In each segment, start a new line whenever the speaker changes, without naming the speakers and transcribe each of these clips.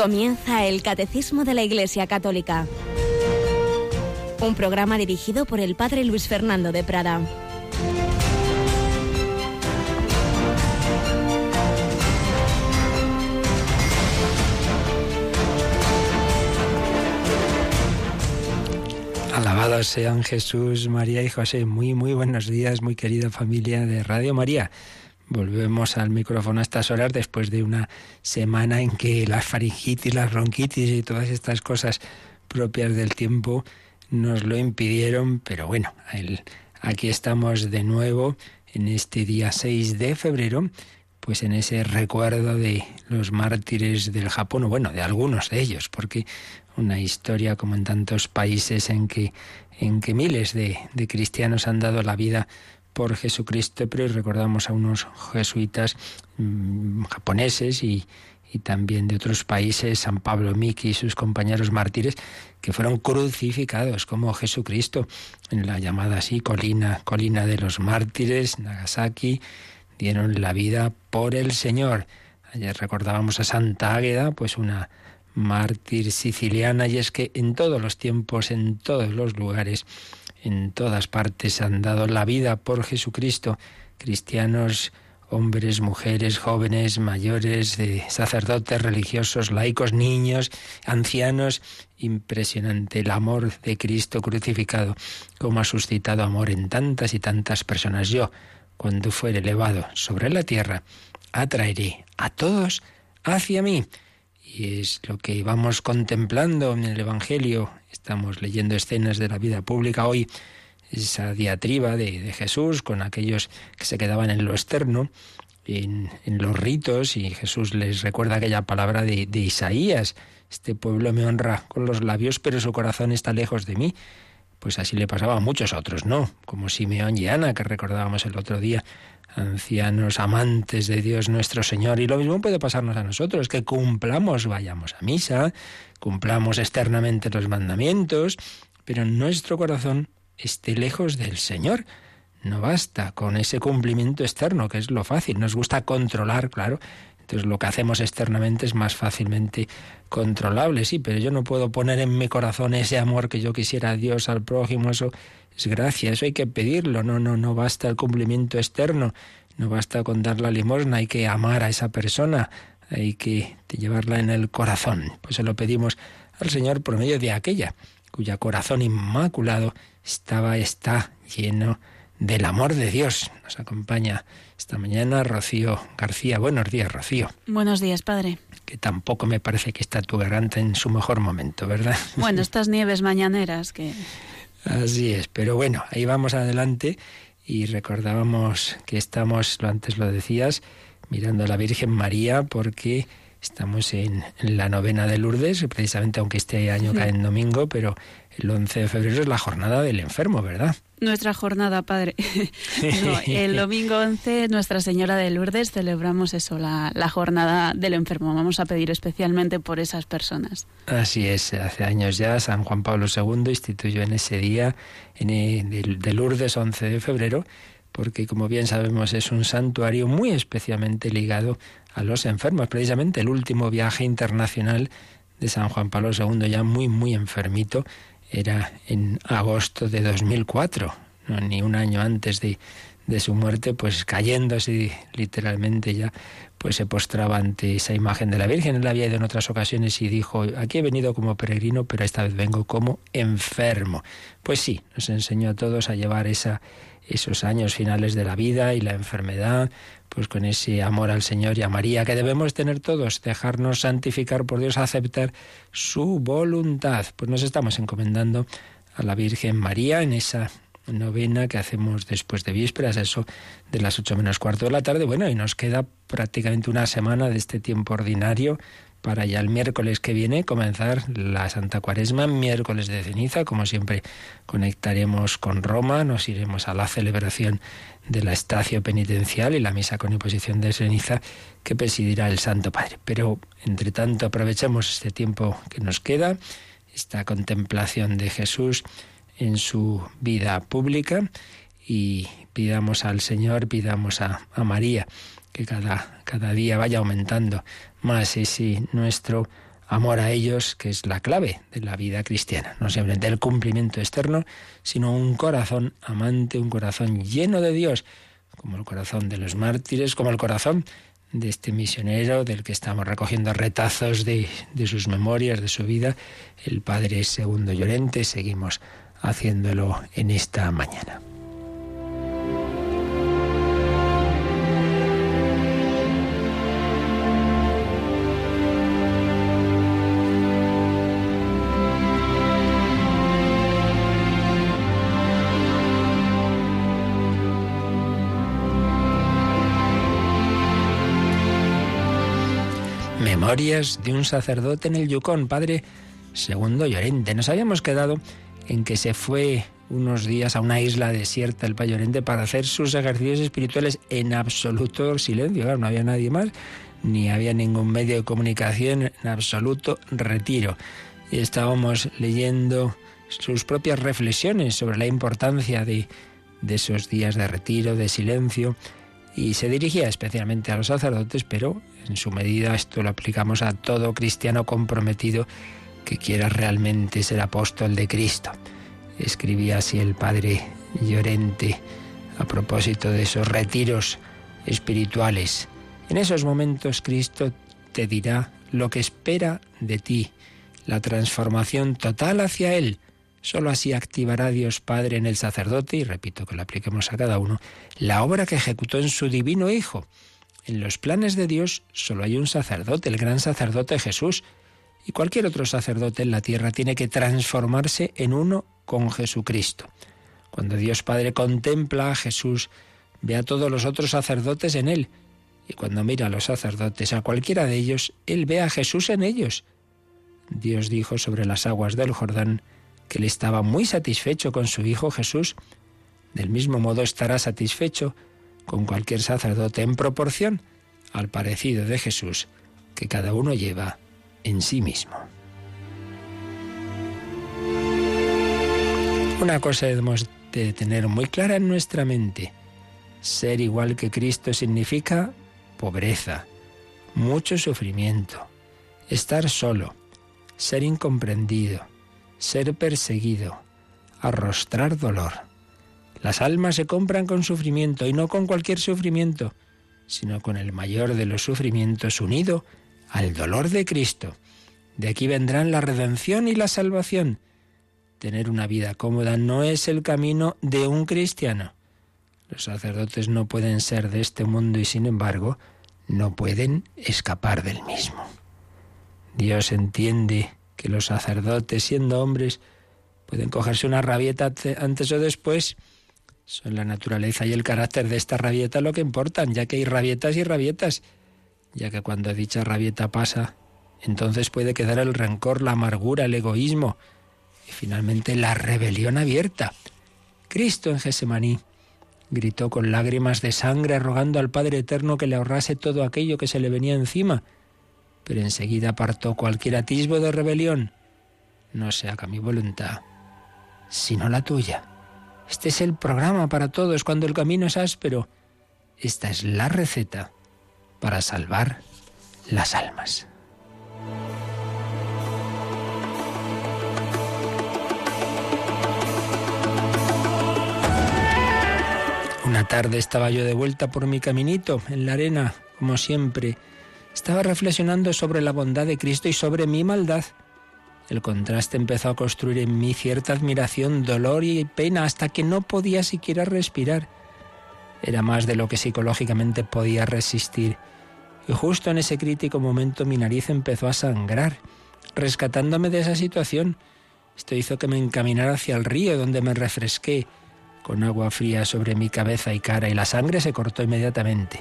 Comienza el Catecismo de la Iglesia Católica, un programa dirigido por el Padre Luis Fernando de Prada.
Alabados sean Jesús, María y José. Muy, muy buenos días, muy querida familia de Radio María. Volvemos al micrófono a estas horas después de una semana en que las faringitis, las bronquitis y todas estas cosas propias del tiempo nos lo impidieron, pero bueno, aquí estamos de nuevo en este día 6 de febrero, pues en ese recuerdo de los mártires del Japón, o bueno, de algunos de ellos, porque una historia como en tantos países en que, en que miles de, de cristianos han dado la vida por Jesucristo, pero recordamos a unos jesuitas mm, japoneses y, también de otros países, San Pablo Miki y sus compañeros mártires, que fueron crucificados como Jesucristo en la llamada así colina, colina de los mártires, Nagasaki, dieron la vida por el Señor. Ayer recordábamos a Santa Águeda, pues una mártir siciliana, y es que en todos los tiempos, en todos los lugares, en todas partes han dado la vida por Jesucristo, cristianos, hombres, mujeres, jóvenes, mayores, sacerdotes, religiosos, laicos, niños, ancianos. Impresionante el amor de Cristo crucificado, como ha suscitado amor en tantas y tantas personas. Yo, cuando fuere elevado sobre la tierra, atraeré a todos hacia mí. Y es lo que vamos contemplando en el Evangelio. Estamos leyendo escenas de la vida pública hoy, esa diatriba de, Jesús con aquellos que se quedaban en lo externo, en, los ritos, y Jesús les recuerda aquella palabra de, de Isaías. Este pueblo me honra con los labios, pero su corazón está lejos de mí. Pues así le pasaba a muchos otros, ¿no? Como Simeón y Ana, que recordábamos el otro día ancianos amantes de Dios nuestro Señor. Y lo mismo puede pasarnos a nosotros, que cumplamos, vayamos a misa, cumplamos externamente los mandamientos, pero nuestro corazón esté lejos del Señor. No basta con ese cumplimiento externo, que es lo fácil. Nos gusta controlar, claro. Entonces lo que hacemos externamente es más fácilmente controlable, sí, pero yo no puedo poner en mi corazón ese amor que yo quisiera a Dios, al prójimo, eso es gracia, eso hay que pedirlo, no, no, no basta el cumplimiento externo, no basta con dar la limosna, hay que amar a esa persona, hay que llevarla en el corazón. Pues se lo pedimos al Señor por medio de aquella cuya corazón inmaculado estaba, está lleno del amor de Dios. Nos acompaña esta mañana Rocío García. Buenos días, Rocío.
Buenos días, padre.
Que tampoco me parece que está tu garganta en su mejor momento, ¿verdad?
Bueno, estas nieves mañaneras que...
Así es, pero bueno, ahí vamos adelante y recordábamos que estamos, lo antes lo decías, mirando a la Virgen María porque estamos en, la novena de Lourdes, precisamente aunque este año cae en domingo, pero el 11 de febrero es la jornada del enfermo, ¿verdad?
Nuestra jornada, padre. el domingo 11, Nuestra Señora de Lourdes, celebramos eso, la, jornada del enfermo. Vamos a pedir especialmente por esas personas.
Así es, hace años ya San Juan Pablo II instituyó en ese día en el, de Lourdes, 11 de febrero, porque como bien sabemos es un santuario muy especialmente ligado a los enfermos. Precisamente el último viaje internacional de San Juan Pablo II, ya muy, muy enfermito, era en agosto de 2004, ni un año antes de, de su muerte, pues cayéndose literalmente ya, pues se postraba ante esa imagen de la Virgen. Él había ido en otras ocasiones y dijo, aquí he venido como peregrino, pero esta vez vengo como enfermo. Pues sí, nos enseñó a todos a llevar esa, esos años finales de la vida y la enfermedad, pues con ese amor al Señor y a María que debemos tener todos, dejarnos santificar por Dios, aceptar su voluntad. Pues nos estamos encomendando a la Virgen María en esa novena que hacemos después de vísperas, eso de las ocho menos cuarto de la tarde. Bueno, y nos queda prácticamente una semana de este tiempo ordinario para ya el miércoles que viene comenzar la Santa Cuaresma, miércoles de ceniza, como siempre conectaremos con Roma, nos iremos a la celebración de la estacio penitencial y la misa con imposición de ceniza que presidirá el Santo Padre. Pero, entre tanto, aprovechemos este tiempo que nos queda, esta contemplación de Jesús en su vida pública y pidamos al Señor, pidamos a, a María que cada, cada día vaya aumentando más ese nuestro amor a ellos, que es la clave de la vida cristiana. No simplemente el cumplimiento externo, sino un corazón amante, un corazón lleno de Dios, como el corazón de los mártires, como el corazón de este misionero del que estamos recogiendo retazos de, de sus memorias, de su vida, el padre Segundo Llorente. Seguimos haciéndolo en esta mañana. Memorias de un sacerdote en el Yukon, padre Segundo Llorente. Nos habíamos quedado en que se fue unos días a una isla desierta, el Llorente, para hacer sus ejercicios espirituales en absoluto silencio. No había nadie más, ni había ningún medio de comunicación, en absoluto retiro. Y estábamos leyendo sus propias reflexiones sobre la importancia de, de esos días de retiro, de silencio, y se dirigía especialmente a los sacerdotes, pero en su medida esto lo aplicamos a todo cristiano comprometido que quiera realmente ser apóstol de Cristo. Escribía así el padre Llorente a propósito de esos retiros espirituales. En esos momentos Cristo te dirá lo que espera de ti, la transformación total hacia Él. Solo así activará Dios Padre en el sacerdote, y repito que lo apliquemos a cada uno, la obra que ejecutó en su divino Hijo. En los planes de Dios solo hay un sacerdote, el gran sacerdote Jesús, y cualquier otro sacerdote en la tierra tiene que transformarse en uno con Jesucristo. Cuando Dios Padre contempla a Jesús, ve a todos los otros sacerdotes en él, y cuando mira a los sacerdotes, a cualquiera de ellos, él ve a Jesús en ellos. Dios dijo sobre las aguas del Jordán que él estaba muy satisfecho con su Hijo Jesús. Del mismo modo estará satisfecho con cualquier sacerdote en proporción al parecido de Jesús que cada uno lleva en sí mismo. Una cosa debemos de tener muy clara en nuestra mente. Ser igual que Cristo significa pobreza, mucho sufrimiento, estar solo, ser incomprendido, ser perseguido, arrostrar dolor. Las almas se compran con sufrimiento y no con cualquier sufrimiento, sino con el mayor de los sufrimientos unido al dolor de Cristo. De aquí vendrán la redención y la salvación. Tener una vida cómoda no es el camino de un cristiano. Los sacerdotes no pueden ser de este mundo y sin embargo no pueden escapar del mismo. Dios entiende que los sacerdotes, siendo hombres, pueden cogerse una rabieta antes o después. Son la naturaleza y el carácter de esta rabieta lo que importan, ya que hay rabietas y rabietas ya que cuando dicha rabieta pasa, entonces puede quedar el rencor, la amargura, el egoísmo y finalmente la rebelión abierta. Cristo en Gesemaní gritó con lágrimas de sangre rogando al Padre Eterno que le ahorrase todo aquello que se le venía encima, pero enseguida apartó cualquier atisbo de rebelión. No se haga mi voluntad, sino la tuya. Este es el programa para todos cuando el camino es áspero. Esta es la receta para salvar las almas. Una tarde estaba yo de vuelta por mi caminito en la arena, como siempre. Estaba reflexionando sobre la bondad de Cristo y sobre mi maldad. El contraste empezó a construir en mí cierta admiración, dolor y pena hasta que no podía siquiera respirar. Era más de lo que psicológicamente podía resistir. Y justo en ese crítico momento mi nariz empezó a sangrar, rescatándome de esa situación. Esto hizo que me encaminara hacia el río, donde me refresqué con agua fría sobre mi cabeza y cara, y la sangre se cortó inmediatamente.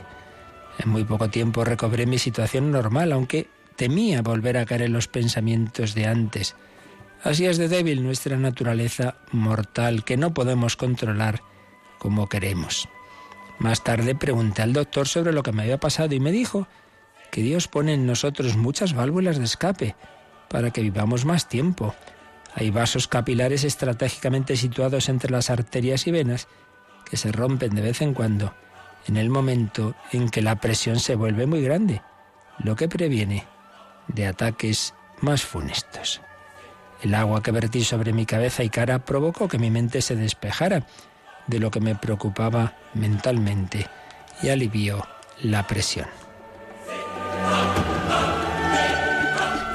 En muy poco tiempo recobré mi situación normal, aunque temía volver a caer en los pensamientos de antes. Así es de débil nuestra naturaleza mortal, que no podemos controlar como queremos. Más tarde pregunté al doctor sobre lo que me había pasado y me dijo que Dios pone en nosotros muchas válvulas de escape para que vivamos más tiempo. Hay vasos capilares estratégicamente situados entre las arterias y venas que se rompen de vez en cuando en el momento en que la presión se vuelve muy grande, lo que previene de ataques más funestos. El agua que vertí sobre mi cabeza y cara provocó que mi mente se despejara de lo que me preocupaba mentalmente y alivió la presión.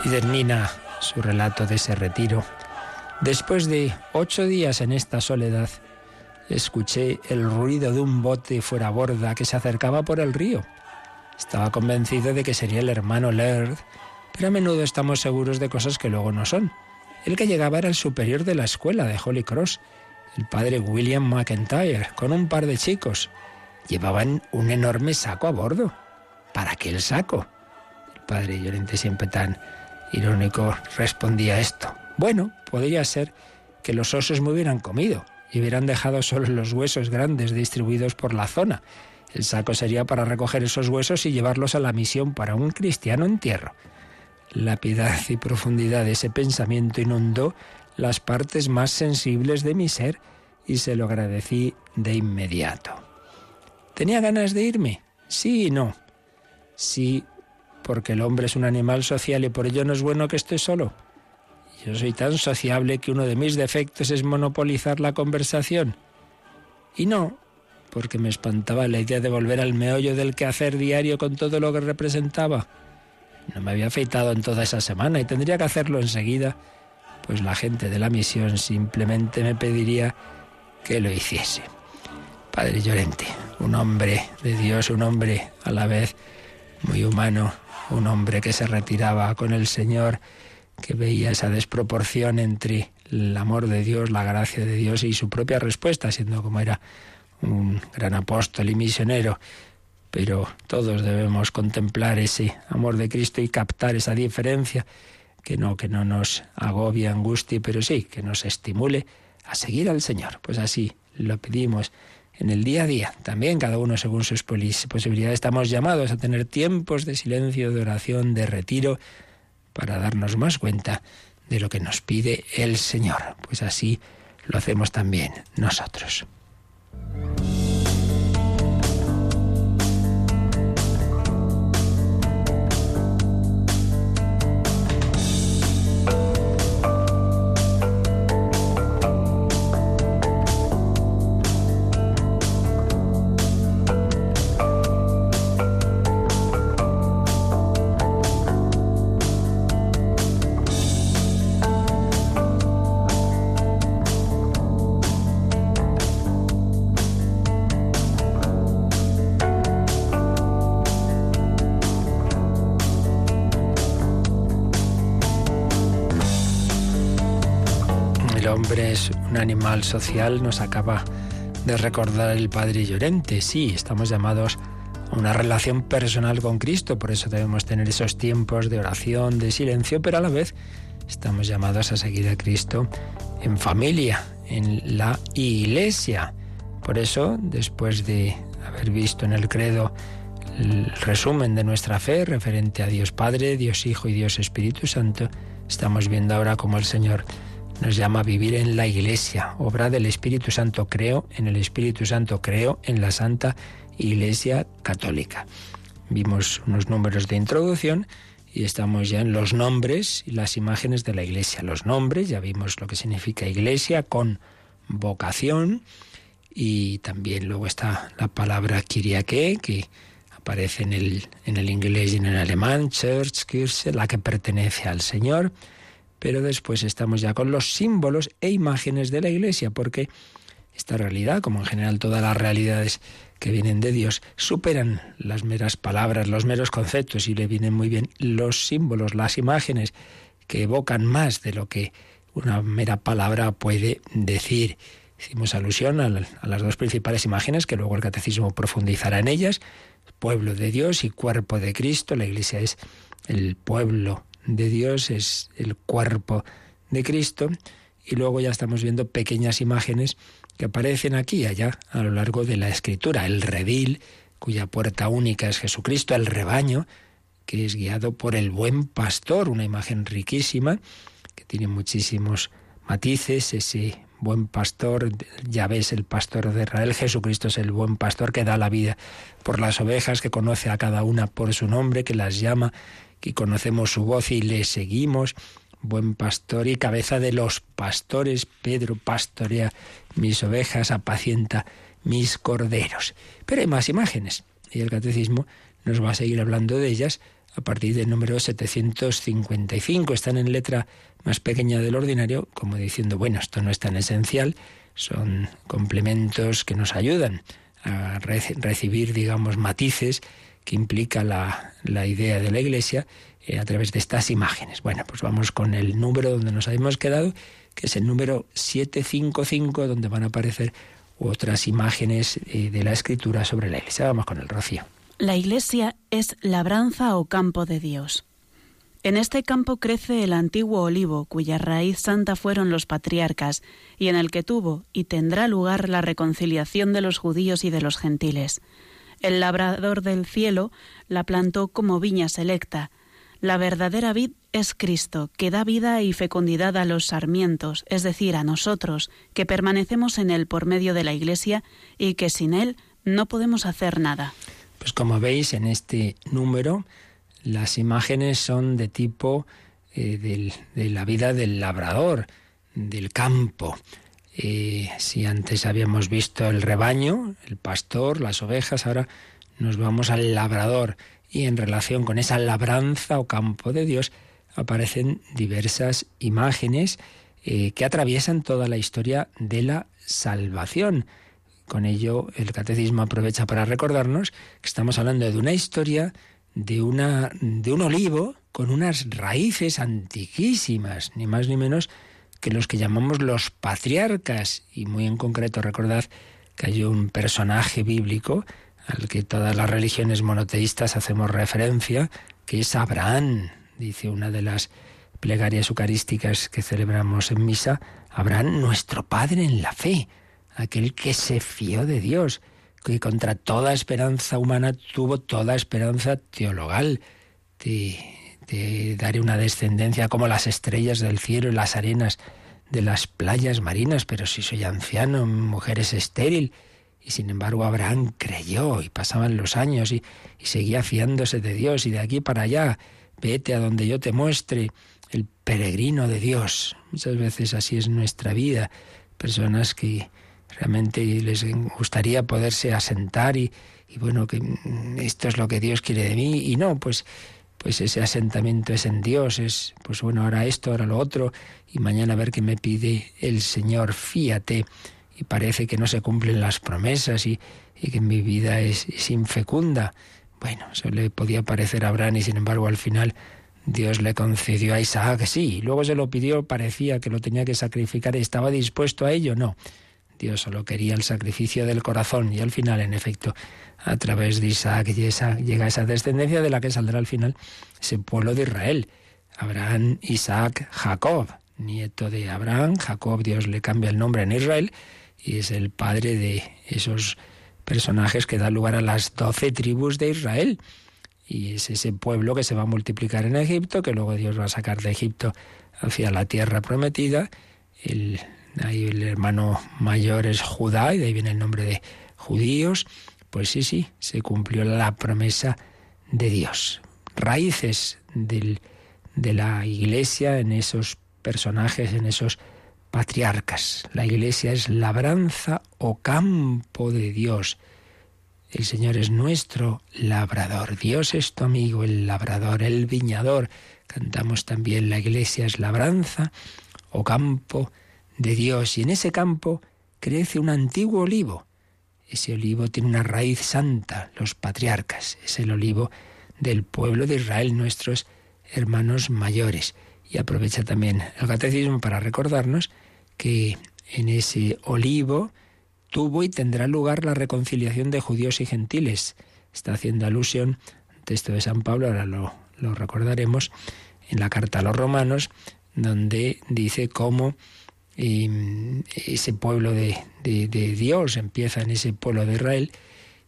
Y termina su relato de ese retiro. Después de ocho días en esta soledad, escuché el ruido de un bote fuera borda que se acercaba por el río. Estaba convencido de que sería el hermano Laird, pero a menudo estamos seguros de cosas que luego no son. El que llegaba era el superior de la escuela de Holy Cross, el padre William McIntyre, con un par de chicos. Llevaban un enorme saco a bordo. ¿Para qué el saco? El padre Llorente, siempre tan irónico, respondía esto. Bueno, podría ser que los osos me hubieran comido y hubieran dejado solo los huesos grandes distribuidos por la zona. El saco sería para recoger esos huesos y llevarlos a la misión para un cristiano entierro. La piedad y profundidad de ese pensamiento inundó las partes más sensibles de mi ser y se lo agradecí de inmediato. ¿Tenía ganas de irme? Sí y no. Sí, porque el hombre es un animal social y por ello no es bueno que esté solo. Yo soy tan sociable que uno de mis defectos es monopolizar la conversación. Y no, porque me espantaba la idea de volver al meollo del quehacer diario con todo lo que representaba. No me había afeitado en toda esa semana y tendría que hacerlo enseguida, pues la gente de la misión simplemente me pediría que lo hiciese. Padre Llorente, un hombre de Dios, un hombre a la vez muy humano, un hombre que se retiraba con el Señor, que veía esa desproporción entre el amor de Dios, la gracia de Dios y su propia respuesta, siendo como era un gran apóstol y misionero, pero todos debemos contemplar ese amor de Cristo y captar esa diferencia, que no, que no nos agobie, angustie, pero sí, que nos estimule a seguir al Señor. Pues así lo pedimos en el día a día. También cada uno según sus posibilidades estamos llamados a tener tiempos de silencio, de oración, de retiro, para darnos más cuenta de lo que nos pide el Señor. Pues así lo hacemos también nosotros. Animal social nos acaba de recordar el Padre Llorente. Sí, estamos llamados a una relación personal con Cristo, por eso debemos tener esos tiempos de oración, de silencio, pero a la vez estamos llamados a seguir a Cristo en familia, en la iglesia. Por eso, después de haber visto en el credo el resumen de nuestra fe referente a Dios Padre, Dios Hijo y Dios Espíritu Santo, estamos viendo ahora cómo el Señor nos llama a vivir en la Iglesia, obra del Espíritu Santo. Creo en el Espíritu Santo, creo en la Santa Iglesia Católica. Vimos unos números de introducción y estamos ya en los nombres y las imágenes de la Iglesia. Los nombres, ya vimos lo que significa Iglesia con vocación y también luego está la palabra Kyriake, que aparece en el, en el inglés y en el alemán, Church, Kirche, la que pertenece al Señor pero después estamos ya con los símbolos e imágenes de la Iglesia, porque esta realidad, como en general todas las realidades que vienen de Dios, superan las meras palabras, los meros conceptos, y le vienen muy bien los símbolos, las imágenes, que evocan más de lo que una mera palabra puede decir. Hicimos alusión a, las dos principales imágenes, que luego el catecismo profundizará en ellas, pueblo de Dios y cuerpo de Cristo. La Iglesia es el pueblo de Dios, es el cuerpo de Cristo, y luego ya estamos viendo pequeñas imágenes que aparecen aquí y allá a lo largo de la escritura. El redil, cuya puerta única es Jesucristo, el rebaño, que es guiado por el buen pastor, una imagen riquísima, que tiene muchísimos matices, ese buen pastor, ya ves el pastor de Israel, Jesucristo es el buen pastor que da la vida por las ovejas, que conoce a cada una por su nombre, que las llama, que conocemos su voz y le seguimos. Buen pastor y cabeza de los pastores, Pedro pastorea mis ovejas, apacienta mis corderos. Pero hay más imágenes y el catecismo nos va a seguir hablando de ellas a partir del número 755. Están en letra más pequeña del ordinario, como diciendo, bueno, esto no es tan esencial, son complementos que nos ayudan a recibir, digamos, matices que implica la, la idea de la Iglesia eh, a través de estas imágenes. Bueno, pues vamos con el número donde nos habíamos quedado, que es el número 755, donde van a aparecer otras imágenes eh, de la escritura sobre la Iglesia. Vamos con el rocío.
La Iglesia es labranza o campo de Dios. En este campo crece el antiguo olivo, cuya raíz santa fueron los patriarcas, y en el que tuvo y tendrá lugar la reconciliación de los judíos y de los gentiles. El labrador del cielo la plantó como viña selecta. La verdadera vid es Cristo, que da vida y fecundidad a los sarmientos, es decir, a nosotros, que permanecemos en él por medio de la Iglesia y que sin él no podemos hacer nada.
Pues como veis en este número, las imágenes son de tipo eh, de la vida del labrador, del campo. Eh, si antes habíamos visto el rebaño, el pastor, las ovejas, ahora nos vamos al labrador. Y en relación con esa labranza o campo de Dios aparecen diversas imágenes eh, que atraviesan toda la historia de la salvación. Con ello, el catecismo aprovecha para recordarnos que estamos hablando de una historia de, una, de un olivo con unas raíces antiquísimas, ni más ni menos que los que llamamos los patriarcas. Y muy en concreto recordad que hay un personaje bíblico al que todas las religiones monoteístas hacemos referencia, que es Abraham, dice una de las plegarias eucarísticas que celebramos en misa, Abraham nuestro Padre en la fe, aquel que se fió de Dios, que contra toda esperanza humana tuvo toda esperanza teologal. Te, te daré una descendencia como las estrellas del cielo y las arenas de las playas marinas, pero si soy anciano, mujer es estéril. Y sin embargo Abraham creyó y pasaban los años y, seguía fiándose de Dios y de aquí para allá, vete a donde yo te muestre, el peregrino de Dios. Muchas veces así es nuestra vida, personas que realmente les gustaría poderse asentar y, y bueno, que esto es lo que Dios quiere de mí y no, pues pues ese asentamiento es en Dios, es pues bueno, ahora esto, ahora lo otro y mañana a ver qué me pide el Señor, fíate y parece que no se cumplen las promesas y, y que mi vida es, es, infecunda. Bueno, eso le podía parecer a Abraham y sin embargo al final Dios le concedió a Isaac, sí, luego se lo pidió, parecía que lo tenía que sacrificar, ¿estaba dispuesto a ello? No. Dios solo quería el sacrificio del corazón y al final, en efecto, a través de Isaac llega esa descendencia de la que saldrá al final ese pueblo de Israel. Abraham, Isaac, Jacob, nieto de Abraham, Jacob, Dios le cambia el nombre en Israel y es el padre de esos personajes que dan lugar a las doce tribus de Israel. Y es ese pueblo que se va a multiplicar en Egipto, que luego Dios va a sacar de Egipto hacia la tierra prometida. El, ahí el hermano mayor es Judá, y de ahí viene el nombre de judíos. Pues sí, sí, se cumplió la promesa de Dios. Raíces del, de la iglesia en esos personajes, en esos patriarcas. La iglesia es labranza o campo de Dios. El Señor es nuestro labrador. Dios es tu amigo, el labrador, el viñador. Cantamos también la iglesia es labranza o campo de Dios. Y en ese campo crece un antiguo olivo. Ese olivo tiene una raíz santa, los patriarcas. Es el olivo del pueblo de Israel, nuestros hermanos mayores. Y aprovecha también el catecismo para recordarnos que en ese olivo tuvo y tendrá lugar la reconciliación de judíos y gentiles. Está haciendo alusión al texto de San Pablo, ahora lo, lo recordaremos, en la carta a los romanos, donde dice cómo eh, ese pueblo de, de, de, Dios empieza en ese pueblo de Israel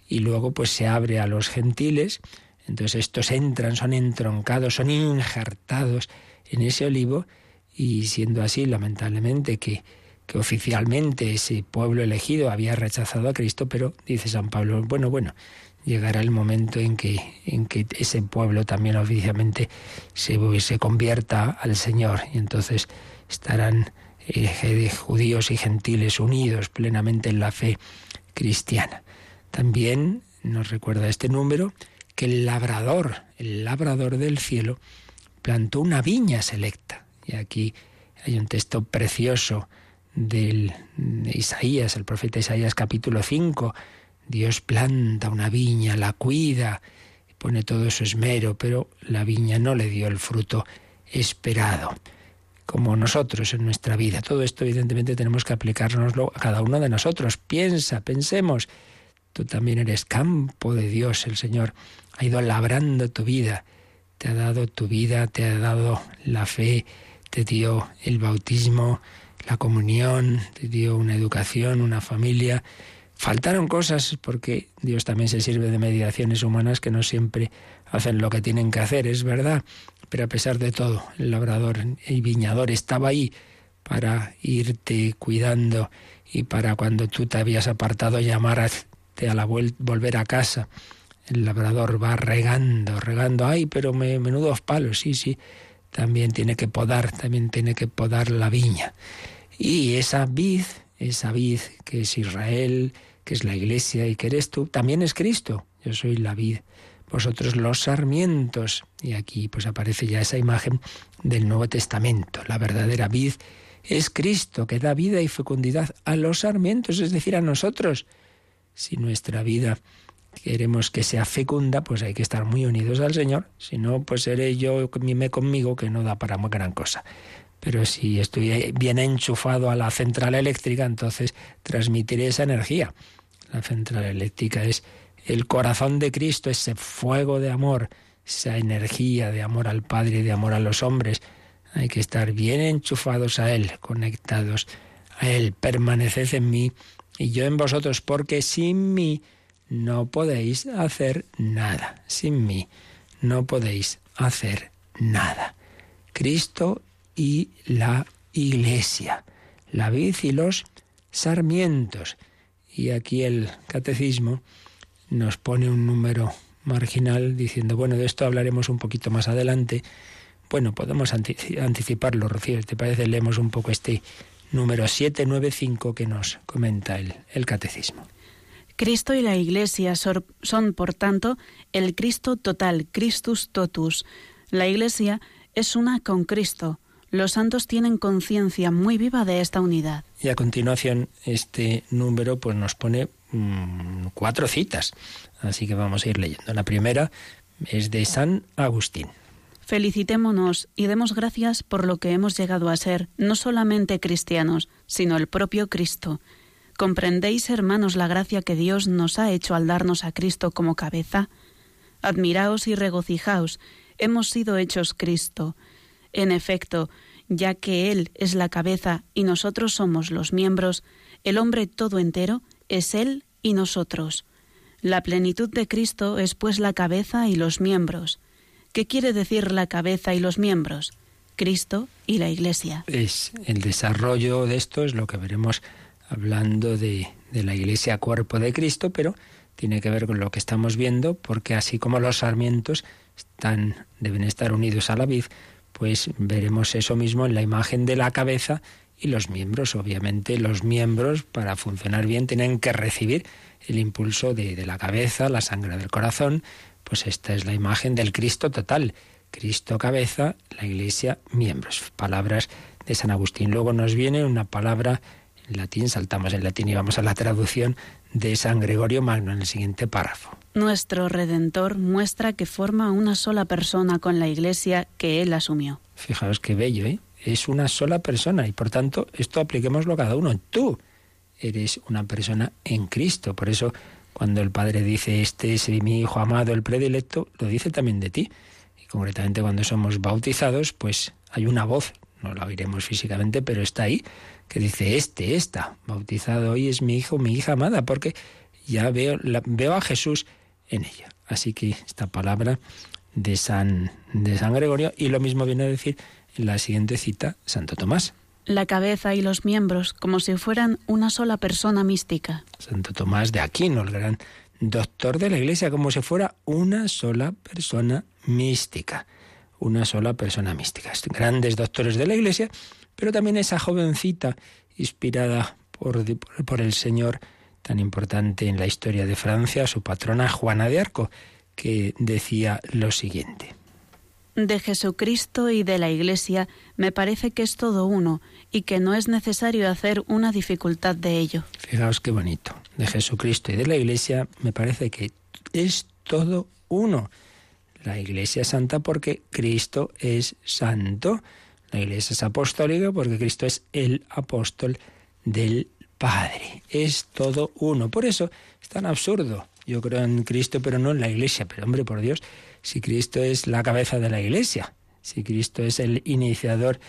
y luego pues se abre a los gentiles, entonces estos entran, son entroncados, son injertados en ese olivo y siendo así, lamentablemente, que, que oficialmente ese pueblo elegido había rechazado a Cristo, pero dice San Pablo, bueno, bueno, llegará el momento en que, en que ese pueblo también oficialmente se, se convierta al Señor. Y entonces estarán eh, judíos y gentiles unidos plenamente en la fe cristiana. También nos recuerda este número que el labrador, el labrador del cielo, plantó una viña selecta. Y aquí hay un texto precioso del, de Isaías, el profeta Isaías capítulo 5. Dios planta una viña, la cuida, pone todo su esmero, pero la viña no le dio el fruto esperado. Como nosotros en nuestra vida. Todo esto evidentemente tenemos que aplicárnoslo a cada uno de nosotros. Piensa, pensemos. Tú también eres campo de Dios. El Señor ha ido labrando tu vida. Te ha dado tu vida, te ha dado la fe, te dio el bautismo, la comunión, te dio una educación, una familia. Faltaron cosas porque Dios también se sirve de mediaciones humanas que no siempre hacen lo que tienen que hacer, es verdad. Pero a pesar de todo, el labrador y viñador estaba ahí para irte cuidando y para cuando tú te habías apartado llamarte a la volver a casa. El labrador va regando, regando, ay, pero me, menudos palos, sí, sí, también tiene que podar, también tiene que podar la viña. Y esa vid, esa vid que es Israel, que es la iglesia y que eres tú, también es Cristo. Yo soy la vid, vosotros los sarmientos. Y aquí pues aparece ya esa imagen del Nuevo Testamento. La verdadera vid es Cristo, que da vida y fecundidad a los sarmientos, es decir, a nosotros. Si nuestra vida queremos que sea fecunda, pues hay que estar muy unidos al Señor. Si no, pues seré yo, mime conmigo, que no da para muy gran cosa. Pero si estoy bien enchufado a la central eléctrica, entonces transmitiré esa energía. La central eléctrica es el corazón de Cristo, ese fuego de amor, esa energía de amor al Padre y de amor a los hombres. Hay que estar bien enchufados a Él, conectados a Él. Permaneced en mí y yo en vosotros, porque sin mí no podéis hacer nada. Sin mí no podéis hacer nada. Cristo y la iglesia, la vid y los sarmientos. Y aquí el catecismo nos pone un número marginal diciendo, bueno, de esto hablaremos un poquito más adelante. Bueno, podemos anticiparlo, Rocío, ¿te parece? Leemos un poco este número 795 que nos comenta el, el catecismo.
Cristo y la Iglesia son, por tanto, el Cristo total, Christus totus. La Iglesia es una con Cristo, los santos tienen conciencia muy viva de esta unidad.
Y a continuación este número pues nos pone mm, cuatro citas, así que vamos a ir leyendo. La primera es de San Agustín.
Felicitémonos y demos gracias por lo que hemos llegado a ser, no solamente cristianos, sino el propio Cristo. ¿Comprendéis, hermanos, la gracia que Dios nos ha hecho al darnos a Cristo como cabeza? Admiraos y regocijaos, hemos sido hechos Cristo. En efecto, ya que Él es la cabeza y nosotros somos los miembros, el hombre todo entero es Él y nosotros. La plenitud de Cristo es pues la cabeza y los miembros. ¿Qué quiere decir la cabeza y los miembros? Cristo y la Iglesia.
Es el desarrollo de esto es lo que veremos hablando de, de la Iglesia cuerpo de Cristo, pero tiene que ver con lo que estamos viendo, porque así como los sarmientos están, deben estar unidos a la vid, pues veremos eso mismo en la imagen de la cabeza y los miembros. Obviamente los miembros para funcionar bien tienen que recibir el impulso de, de, la cabeza, la sangre del corazón. Pues esta es la imagen del Cristo total. Cristo cabeza, la iglesia miembros. Palabras de San Agustín. Luego nos viene una palabra en latín, saltamos en latín y vamos a la traducción de San Gregorio Magno en el siguiente párrafo.
Nuestro Redentor muestra que forma una sola persona con la Iglesia que Él asumió.
Fijaos qué bello, ¿eh? Es una sola persona y por tanto esto apliquémoslo a cada uno. Tú eres una persona en Cristo. Por eso cuando el Padre dice, este es mi Hijo amado, el predilecto, lo dice también de ti. Y concretamente cuando somos bautizados, pues hay una voz, no la oiremos físicamente, pero está ahí que dice, este, esta, bautizado hoy es mi hijo, mi hija amada, porque ya veo, veo a Jesús en ella. Así que esta palabra de San, de San Gregorio, y lo mismo viene a decir la siguiente cita Santo Tomás.
la cabeza y los miembros como si fueran una sola persona mística.
Santo Tomás de Aquino, el gran doctor de la Iglesia, como si fuera una sola persona mística. Una sola persona mística. Grandes doctores de la Iglesia, pero también esa jovencita inspirada por, por el Señor tan importante en la historia de Francia, su patrona Juana de Arco, que decía lo siguiente
de Jesucristo y de la Iglesia me parece que es todo uno y que no es necesario hacer una dificultad de ello.
Fijaos qué bonito. De Jesucristo y de la Iglesia me parece que es todo uno. La Iglesia es santa porque Cristo es santo. La Iglesia es apostólica porque Cristo es el apóstol del Padre. Es todo uno. Por eso es tan absurdo. Yo creo en Cristo, pero no en la Iglesia. Pero hombre, por Dios, si Cristo es la cabeza de la Iglesia, si Cristo es el iniciador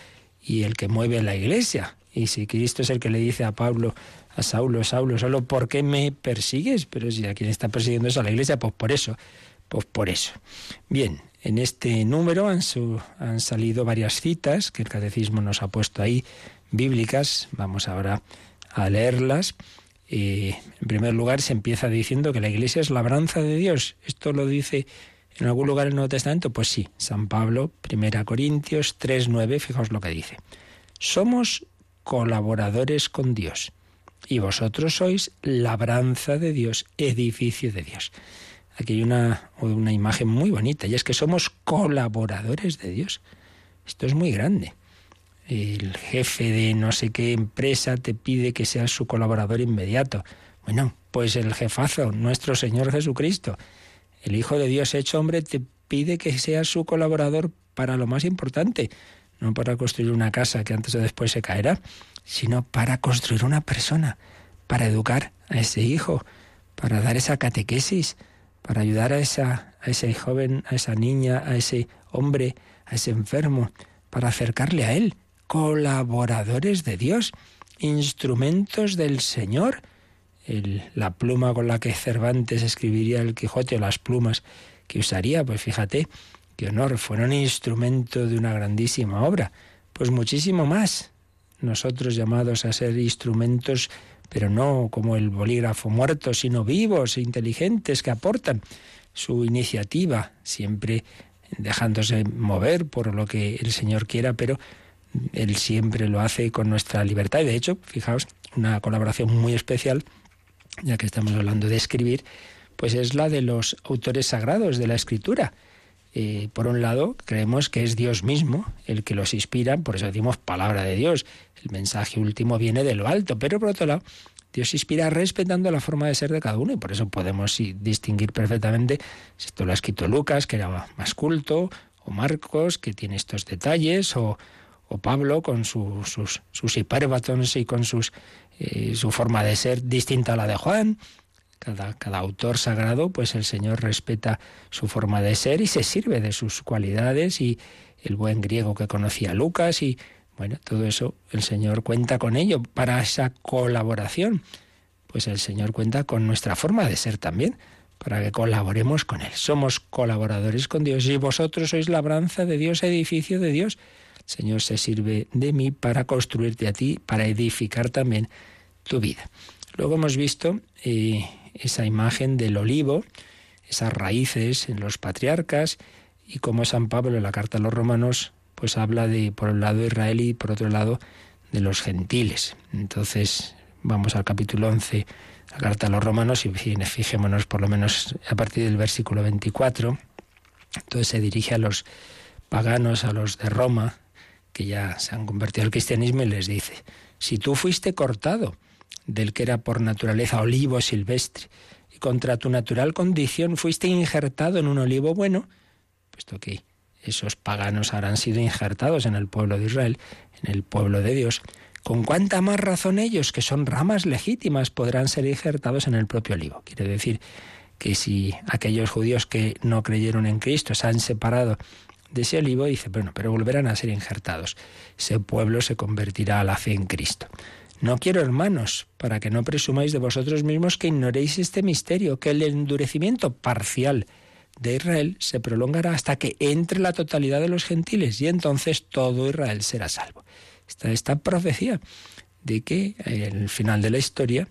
y el que mueve la Iglesia, y si Cristo es el que le dice a Pablo, a Saulo, Saulo, solo ¿por qué me persigues? Pero si a quien está persiguiendo es a la Iglesia, pues por eso, pues por eso. Bien, en este número han, han salido varias citas que el catecismo nos ha puesto ahí, bíblicas, vamos ahora a leerlas. Eh, en primer lugar, se empieza diciendo que la Iglesia es labranza de Dios. Esto lo dice ¿En algún lugar del Nuevo Testamento? Pues sí, San Pablo, 1 Corintios 3.9, fijaos lo que dice. Somos colaboradores con Dios y vosotros sois labranza de Dios, edificio de Dios. Aquí hay una, una imagen muy bonita y es que somos colaboradores de Dios. Esto es muy grande. El jefe de no sé qué empresa te pide que seas su colaborador inmediato. Bueno, pues el jefazo, nuestro Señor Jesucristo, el Hijo de Dios hecho hombre te pide que seas su colaborador para lo más importante, no para construir una casa que antes o después se caerá, sino para construir una persona, para educar a ese hijo, para dar esa catequesis, para ayudar a, esa, a ese joven, a esa niña, a ese hombre, a ese enfermo, para acercarle a Él, colaboradores de Dios, instrumentos del Señor, la pluma con la que Cervantes escribiría el Quijote o las plumas que usaría, pues fíjate, qué honor, fueron instrumento de una grandísima obra. Pues muchísimo más. Nosotros llamados a ser instrumentos, pero no como el bolígrafo muerto, sino vivos e inteligentes que aportan su iniciativa, siempre dejándose mover por lo que el Señor quiera, pero Él siempre lo hace con nuestra libertad. Y de hecho, fijaos, una colaboración muy especial ya que estamos hablando de escribir, pues es la de los autores sagrados de la escritura. Eh, por un lado, creemos que es Dios mismo el que los inspira, por eso decimos palabra de Dios. El mensaje último viene de lo alto, pero por otro lado, Dios inspira respetando la forma de ser de cada uno y por eso podemos distinguir perfectamente si esto lo ha escrito Lucas, que era más culto, o Marcos, que tiene estos detalles, o, o Pablo con sus, sus hipérbatons y con sus eh, su forma de ser distinta a la de Juan. Cada, cada, autor sagrado, pues el Señor respeta su forma de ser y se sirve de sus cualidades y el buen griego que conocía Lucas y bueno, todo eso el Señor cuenta con ello para esa colaboración. Pues el Señor cuenta con nuestra forma de ser también, para que colaboremos con Él. Somos colaboradores con Dios y vosotros sois labranza de Dios, edificio de Dios. Señor se sirve de mí para construirte a ti, para edificar también tu vida. Luego hemos visto eh, esa imagen del olivo, esas raíces en los patriarcas y cómo San Pablo en la carta a los romanos pues habla de por un lado Israel y por otro lado de los gentiles. Entonces vamos al capítulo 11, la carta a los romanos y fijémonos por lo menos a partir del versículo 24. Entonces se dirige a los paganos, a los de Roma, que ya se han convertido al cristianismo y les dice, si tú fuiste cortado del que era por naturaleza olivo silvestre, y contra tu natural condición fuiste injertado en un olivo bueno, puesto que esos paganos habrán sido injertados en el pueblo de Israel, en el pueblo de Dios, con cuánta más razón ellos, que son ramas legítimas, podrán ser injertados en el propio olivo. Quiere decir que si aquellos judíos que no creyeron en Cristo se han separado de ese olivo dice, bueno, pero volverán a ser injertados. Ese pueblo se convertirá a la fe en Cristo. No quiero, hermanos, para que no presumáis de vosotros mismos que ignoréis este misterio, que el endurecimiento parcial de Israel se prolongará hasta que entre la totalidad de los gentiles y entonces todo Israel será salvo. está esta profecía de que en el final de la historia,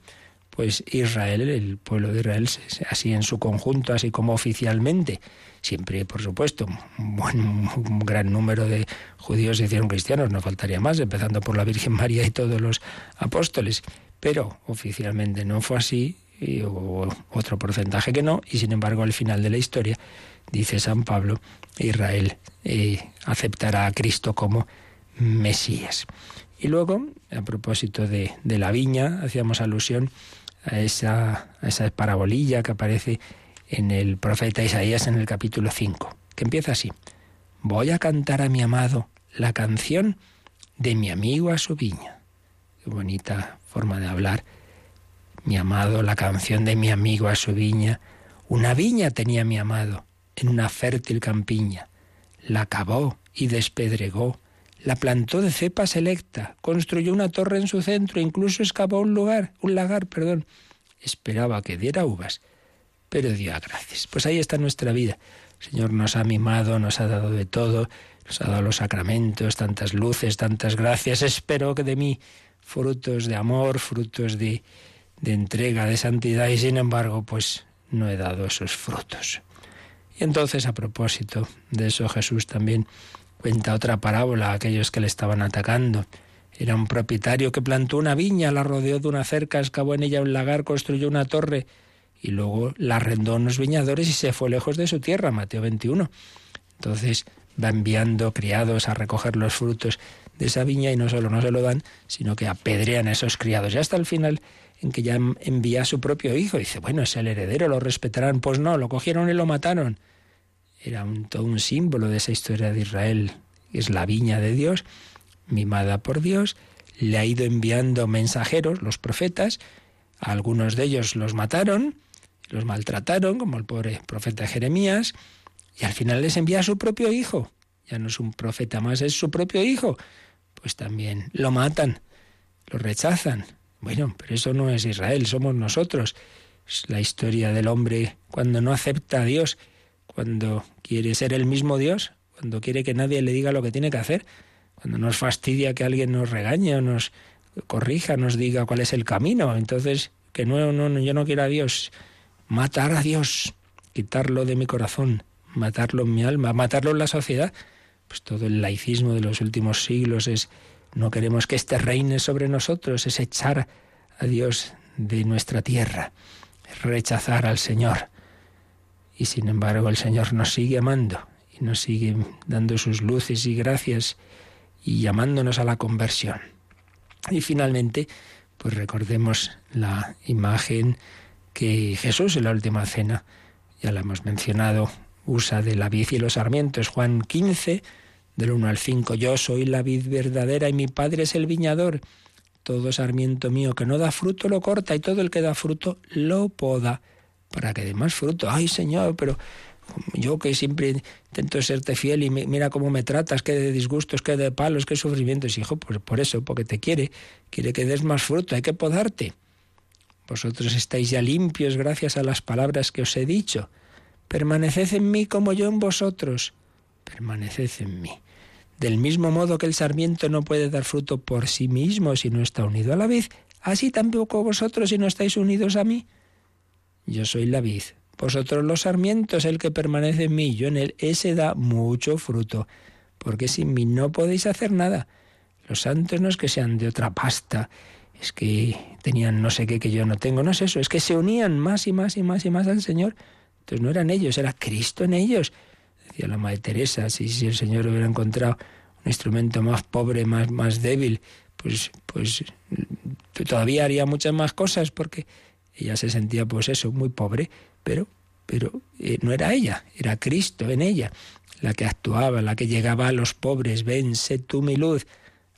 pues Israel, el pueblo de Israel, así en su conjunto, así como oficialmente, siempre, por supuesto, un, buen, gran número de judíos se hicieron cristianos, no faltaría más, empezando por la Virgen María y todos los apóstoles, pero oficialmente no fue así, y hubo otro porcentaje que no, y sin embargo al final de la historia, dice San Pablo, Israel eh, aceptará a Cristo como Mesías. Y luego, a propósito de, de la viña, hacíamos alusión a esa, a esa parabolilla que aparece en el profeta Isaías en el capítulo 5, que empieza así. Voy a cantar a mi amado la canción de mi amigo a su viña. Qué bonita forma de hablar. Mi amado, la canción de mi amigo a su viña. Una viña tenía mi amado en una fértil campiña. La cavó y despedregó la plantó de cepa selecta, construyó una torre en su centro, incluso excavó un lugar, un lagar, perdón. Esperaba que diera uvas, pero dio a gracias. Pues ahí está nuestra vida. El Señor nos ha mimado, nos ha dado de todo, nos ha dado los sacramentos, tantas luces, tantas gracias. Espero que de mí frutos de amor, frutos de, de entrega, de santidad, y sin embargo, pues no he dado esos frutos. Y entonces, a propósito de eso, Jesús también Cuenta otra parábola a aquellos que le estaban atacando. Era un propietario que plantó una viña, la rodeó de una cerca, excavó en ella un lagar, construyó una torre y luego la arrendó a unos viñadores y se fue lejos de su tierra, Mateo 21. Entonces va enviando criados a recoger los frutos de esa viña y no solo no se lo dan, sino que apedrean a esos criados. Y hasta el final en que ya envía a su propio hijo. Dice, bueno, es el heredero, lo respetarán. Pues no, lo cogieron y lo mataron era un, todo un símbolo de esa historia de Israel, es la viña de Dios, mimada por Dios, le ha ido enviando mensajeros, los profetas, algunos de ellos los mataron, los maltrataron, como el pobre profeta Jeremías, y al final les envía a su propio hijo. Ya no es un profeta más, es su propio hijo. Pues también lo matan, lo rechazan. Bueno, pero eso no es Israel, somos nosotros. Es la historia del hombre cuando no acepta a Dios cuando quiere ser el mismo Dios, cuando quiere que nadie le diga lo que tiene que hacer, cuando nos fastidia que alguien nos regañe o nos corrija, nos diga cuál es el camino. Entonces, que no, no, yo no quiero a Dios, matar a Dios, quitarlo de mi corazón, matarlo en mi alma, matarlo en la sociedad. Pues todo el laicismo de los últimos siglos es no queremos que este reine sobre nosotros, es echar a Dios de nuestra tierra, es rechazar al Señor. Y sin embargo el Señor nos sigue amando y nos sigue dando sus luces y gracias y llamándonos a la conversión. Y finalmente, pues recordemos la imagen que Jesús en la última cena, ya la hemos mencionado, usa de la vid y los sarmientos. Juan 15, del 1 al 5, yo soy la vid verdadera y mi Padre es el viñador. Todo sarmiento mío que no da fruto lo corta y todo el que da fruto lo poda para que dé más fruto. Ay, Señor, pero yo que siempre intento serte fiel y mira cómo me tratas, qué de disgustos, qué de palos, qué sufrimientos. Hijo, pues por eso, porque te quiere, quiere que des más fruto, hay que podarte. Vosotros estáis ya limpios gracias a las palabras que os he dicho. Permaneced en mí como yo en vosotros. Permaneced en mí. Del mismo modo que el sarmiento no puede dar fruto por sí mismo si no está unido a la vid, así tampoco vosotros si no estáis unidos a mí. Yo soy la vid, vosotros los sarmientos, el que permanece en mí, yo en él, ese da mucho fruto, porque sin mí no podéis hacer nada. Los santos no es que sean de otra pasta, es que tenían no sé qué que yo no tengo, no es eso, es que se unían más y más y más y más al Señor. Entonces no eran ellos, era Cristo en ellos. Decía la Madre Teresa, si, si el Señor hubiera encontrado un instrumento más pobre, más, más débil, pues, pues todavía haría muchas más cosas porque ella se sentía pues eso, muy pobre, pero, pero eh, no era ella, era Cristo en ella, la que actuaba, la que llegaba a los pobres, ven, sé tú mi luz,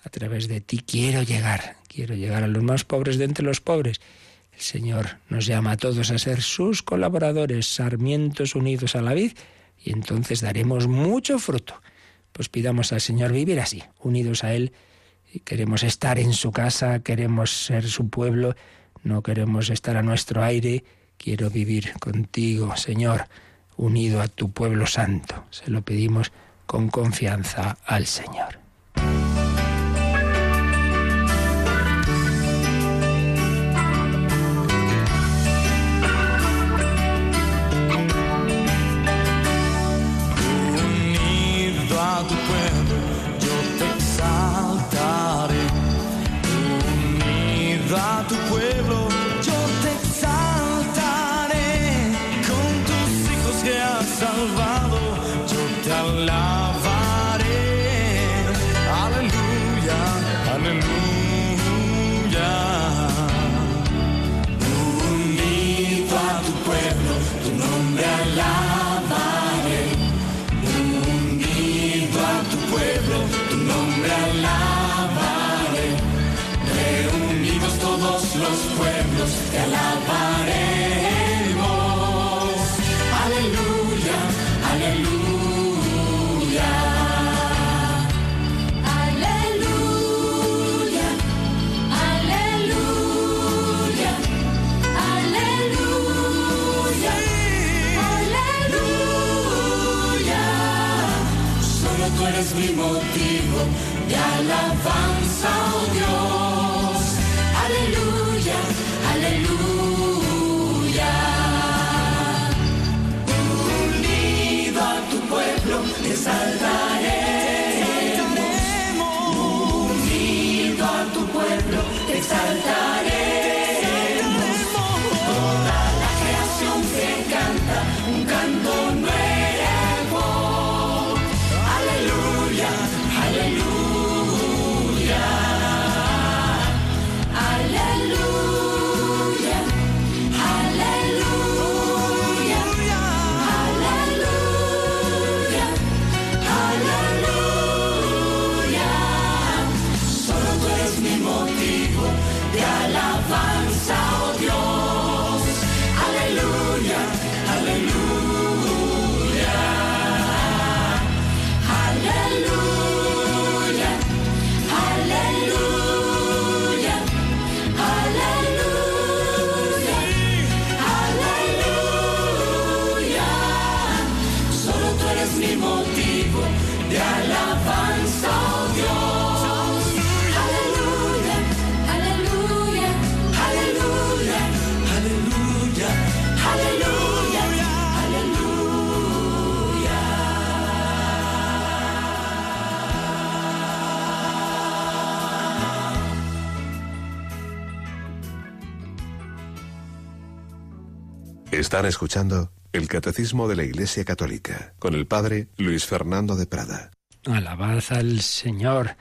a través de ti quiero llegar, quiero llegar a los más pobres de entre los pobres. El Señor nos llama a todos a ser sus colaboradores, sarmientos unidos a la vid, y entonces daremos mucho fruto. Pues pidamos al Señor vivir así, unidos a Él. Queremos estar en su casa, queremos ser su pueblo, no queremos estar a nuestro aire, quiero vivir contigo, Señor, unido a tu pueblo santo. Se lo pedimos con confianza al Señor. privado de alabanza, oh Dios.
Están escuchando el Catecismo de la Iglesia Católica con el Padre Luis Fernando de Prada.
Alabad al Señor.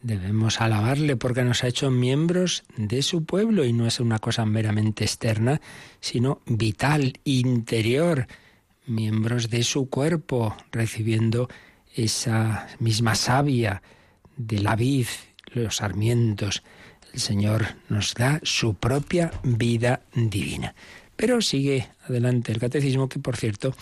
Debemos alabarle porque nos ha hecho miembros de su pueblo y no es una cosa meramente externa, sino vital, interior, miembros de su cuerpo, recibiendo esa misma savia de la vid, los sarmientos. El Señor nos da su propia vida divina. Pero sigue adelante el catecismo, que por cierto,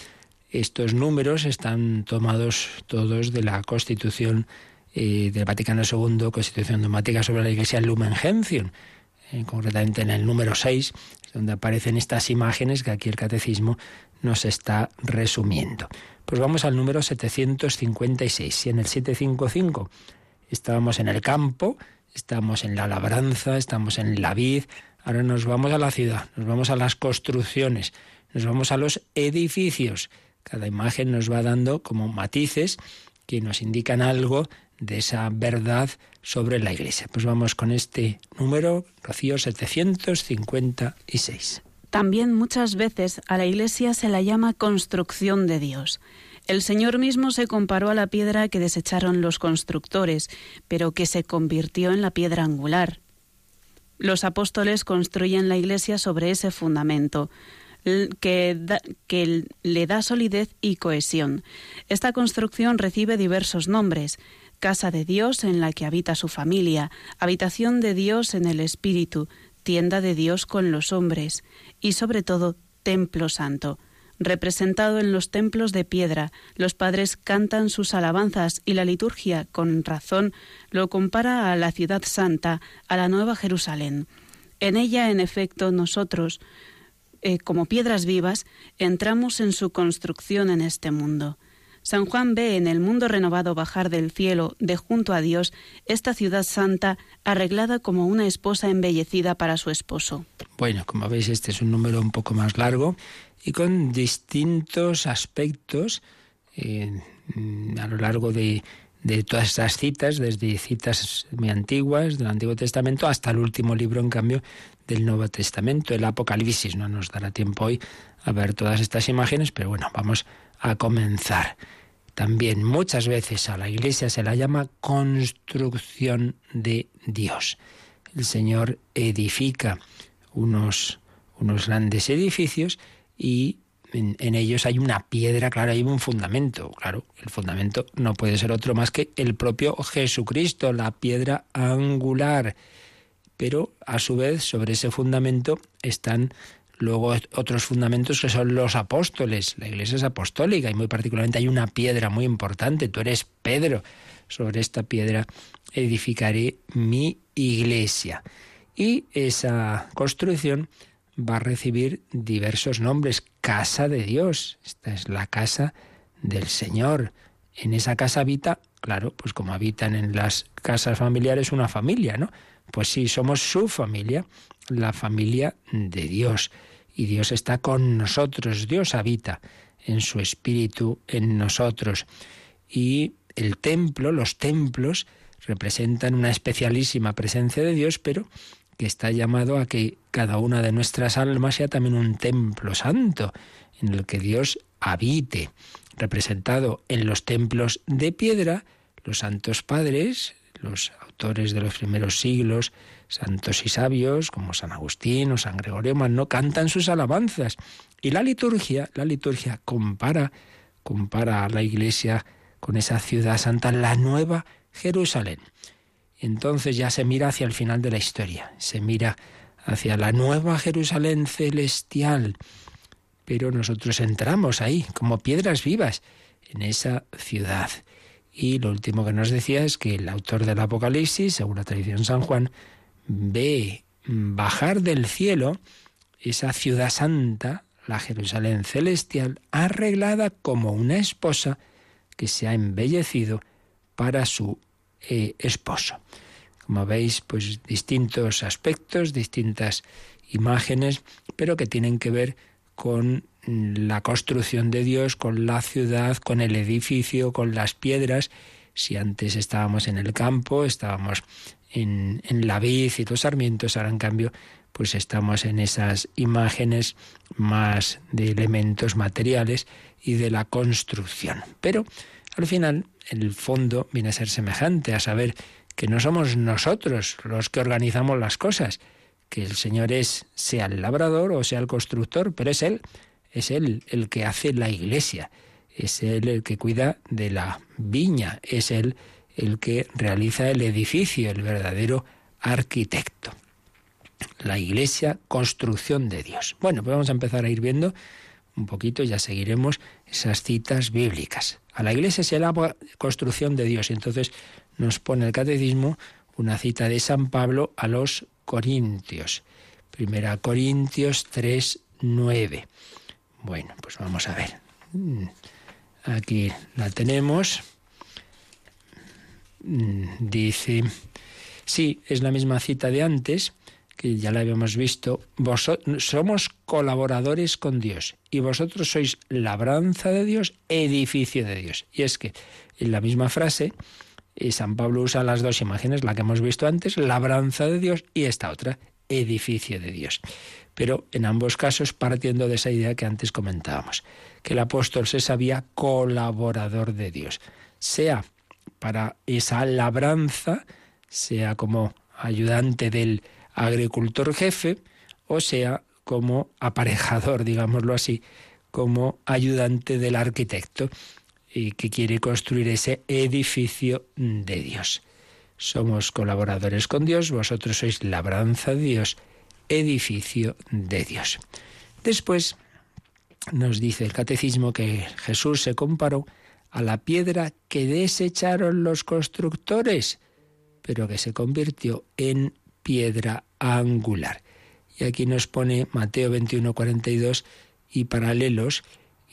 estos números están tomados todos de la Constitución eh, del Vaticano II, Constitución dogmática sobre la Iglesia Lumen Gentium, eh, concretamente en el número 6, donde aparecen estas imágenes que aquí el catecismo nos está resumiendo. Pues vamos al número 756. Si en el 755 estábamos en el campo, estamos en la labranza, estamos en la vid, Ahora nos vamos a la ciudad, nos vamos a las construcciones, nos vamos a los edificios. Cada imagen nos va dando como matices que nos indican algo de esa verdad sobre la Iglesia. Pues vamos con este número, Rocío 756.
También muchas veces a la Iglesia se la llama construcción de Dios. El Señor mismo se comparó a la piedra que desecharon los constructores, pero que se convirtió en la piedra angular. Los apóstoles construyen la Iglesia sobre ese fundamento que, que le da solidez y cohesión. Esta construcción recibe diversos nombres. Casa de Dios en la que habita su familia, habitación de Dios en el Espíritu, tienda de Dios con los hombres. Y sobre todo templo santo representado en los templos de piedra. Los padres cantan sus alabanzas y la liturgia, con razón, lo compara a la ciudad santa, a la nueva Jerusalén. En ella, en efecto, nosotros, eh, como piedras vivas, entramos en su construcción en este mundo. San Juan ve en el mundo renovado bajar del cielo, de junto a Dios, esta ciudad santa arreglada como una esposa embellecida para su esposo.
Bueno, como veis, este es un número un poco más largo y con distintos aspectos eh, a lo largo de, de todas esas citas, desde citas muy antiguas del Antiguo Testamento hasta el último libro, en cambio, del Nuevo Testamento, el Apocalipsis. No nos dará tiempo hoy a ver todas estas imágenes, pero bueno, vamos a comenzar. También muchas veces a la Iglesia se la llama construcción de Dios. El Señor edifica unos, unos grandes edificios y en, ellos hay una piedra, claro, hay un fundamento. Claro, el fundamento no puede ser otro más que el propio Jesucristo, la piedra angular. Pero a su vez, sobre ese fundamento están luego otros fundamentos que son los apóstoles. La iglesia es apostólica y muy particularmente hay una piedra muy importante. Tú eres Pedro. Sobre esta piedra edificaré mi iglesia. Y esa construcción va a recibir diversos nombres. Casa de Dios. Esta es la casa del Señor. En esa casa habita, claro, pues como habitan en las casas familiares una familia, ¿no? Pues sí, somos su familia, la familia de Dios. Y Dios está con nosotros, Dios habita en su espíritu en nosotros. Y el templo, los templos, representan una especialísima presencia de Dios, pero que está llamado a que cada una de nuestras almas sea también un templo santo en el que Dios habite, representado en los templos de piedra, los santos padres, los autores de los primeros siglos, santos y sabios como San Agustín o San Gregorio Magno cantan sus alabanzas y la liturgia, la liturgia compara compara a la iglesia con esa ciudad santa, la nueva Jerusalén. Entonces ya se mira hacia el final de la historia, se mira hacia la nueva Jerusalén celestial. Pero nosotros entramos ahí como piedras vivas en esa ciudad. Y lo último que nos decía es que el autor del Apocalipsis, según la tradición San Juan, ve bajar del cielo esa ciudad santa, la Jerusalén celestial, arreglada como una esposa que se ha embellecido para su eh, esposo. Como veis, pues distintos aspectos, distintas imágenes, pero que tienen que ver con la construcción de Dios, con la ciudad, con el edificio, con las piedras. Si antes estábamos en el campo, estábamos en, en la vid y los sarmientos, ahora en cambio, pues estamos en esas imágenes más de elementos materiales y de la construcción. Pero al final el fondo viene a ser semejante, a saber que no somos nosotros los que organizamos las cosas, que el Señor es sea el labrador o sea el constructor, pero es Él, es Él el que hace la iglesia, es Él el que cuida de la viña, es Él el que realiza el edificio, el verdadero arquitecto. La iglesia, construcción de Dios. Bueno, pues vamos a empezar a ir viendo un poquito, ya seguiremos esas citas bíblicas. A la iglesia se la construcción de Dios. Y entonces nos pone el catecismo una cita de San Pablo a los Corintios. Primera Corintios 3, 9. Bueno, pues vamos a ver. Mm, aquí la tenemos. Mm, dice, sí, es la misma cita de antes, que ya la habíamos visto, somos colaboradores con Dios y vosotros sois labranza de Dios, edificio de Dios. Y es que en la misma frase, eh, San Pablo usa las dos imágenes, la que hemos visto antes, labranza de Dios, y esta otra, edificio de Dios. Pero en ambos casos partiendo de esa idea que antes comentábamos, que el apóstol se sabía colaborador de Dios, sea para esa labranza, sea como ayudante del agricultor jefe, o sea como aparejador, digámoslo así, como ayudante del arquitecto y que quiere construir ese edificio de Dios. Somos colaboradores con Dios, vosotros sois labranza de Dios, edificio de Dios. Después nos dice el catecismo que Jesús se comparó a la piedra que desecharon los constructores, pero que se convirtió en piedra angular. Y aquí nos pone Mateo 21, 42 y paralelos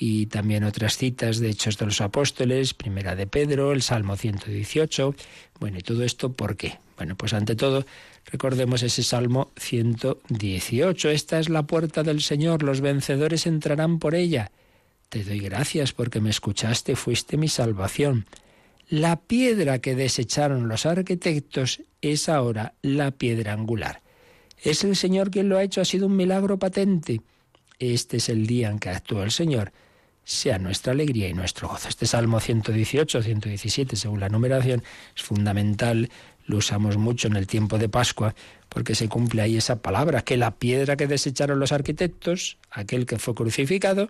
y también otras citas de Hechos de los Apóstoles, Primera de Pedro, el Salmo 118. Bueno, ¿y todo esto por qué? Bueno, pues ante todo, recordemos ese Salmo 118. Esta es la puerta del Señor, los vencedores entrarán por ella. Te doy gracias porque me escuchaste, fuiste mi salvación. La piedra que desecharon los arquitectos es ahora la piedra angular. Es el Señor quien lo ha hecho, ha sido un milagro patente. Este es el día en que actuó el Señor. Sea nuestra alegría y nuestro gozo. Este Salmo 118, 117, según la numeración, es fundamental. Lo usamos mucho en el tiempo de Pascua porque se cumple ahí esa palabra, que la piedra que desecharon los arquitectos, aquel que fue crucificado,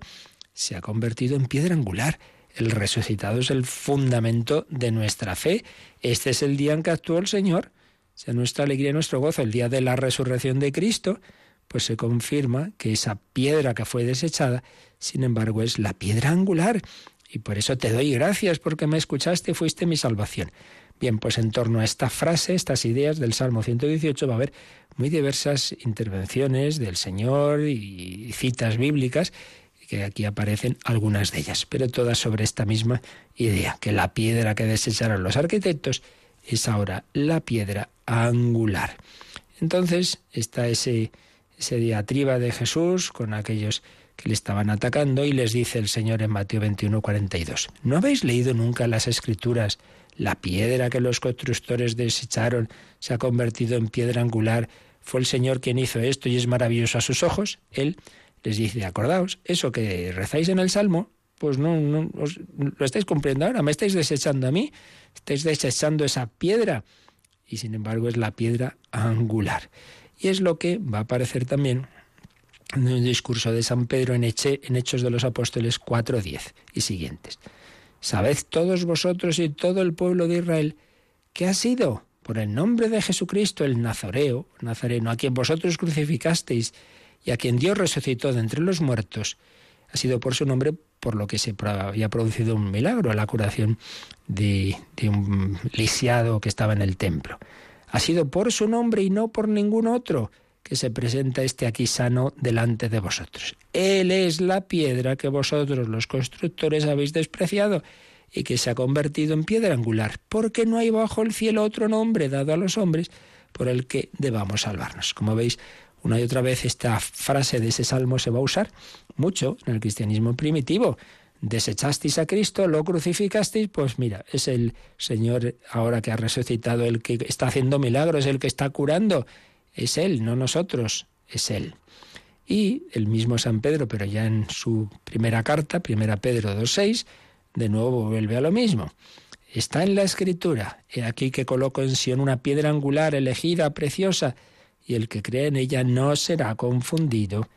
se ha convertido en piedra angular. El resucitado es el fundamento de nuestra fe. Este es el día en que actuó el Señor. Sea nuestra alegría y nuestro gozo, el día de la resurrección de Cristo, pues se confirma que esa piedra que fue desechada, sin embargo, es la piedra angular. Y por eso te doy gracias porque me escuchaste y fuiste mi salvación. Bien, pues en torno a esta frase, estas ideas del Salmo 118 va a haber muy diversas intervenciones del Señor y citas bíblicas que aquí aparecen algunas de ellas, pero todas sobre esta misma idea, que la piedra que desecharon los arquitectos es ahora la piedra angular. Entonces está ese, ese diatriba de Jesús con aquellos que le estaban atacando y les dice el Señor en Mateo 21, 42, ¿no habéis leído nunca las escrituras? La piedra que los constructores desecharon se ha convertido en piedra angular. Fue el Señor quien hizo esto y es maravilloso a sus ojos. Él les dice, acordaos, eso que rezáis en el Salmo, pues no, no lo estáis cumpliendo ahora, me estáis desechando a mí, estáis desechando esa piedra. Y sin embargo es la piedra angular. Y es lo que va a aparecer también en un discurso de San Pedro en, en Hechos de los Apóstoles 4.10 y siguientes. Sabed todos vosotros y todo el pueblo de Israel que ha sido por el nombre de Jesucristo el Nazareo, Nazareno, a quien vosotros crucificasteis y a quien Dios resucitó de entre los muertos, ha sido por su nombre por lo que se había producido un milagro, la curación de, de un lisiado que estaba en el templo. Ha sido por su nombre y no por ningún otro que se presenta este aquí sano delante de vosotros. Él es la piedra que vosotros los constructores habéis despreciado y que se ha convertido en piedra angular, porque no hay bajo el cielo otro nombre dado a los hombres por el que debamos salvarnos. Como veis, una y otra vez esta frase de ese salmo se va a usar mucho en el cristianismo primitivo. Desechasteis a Cristo, lo crucificasteis, pues mira, es el Señor ahora que ha resucitado, el que está haciendo milagros, el que está curando. Es Él, no nosotros, es Él. Y el mismo San Pedro, pero ya en su primera carta, primera Pedro 2.6, de nuevo vuelve a lo mismo. Está en la escritura, he aquí que coloco en Sion una piedra angular, elegida, preciosa, y el que cree en ella no será confundido.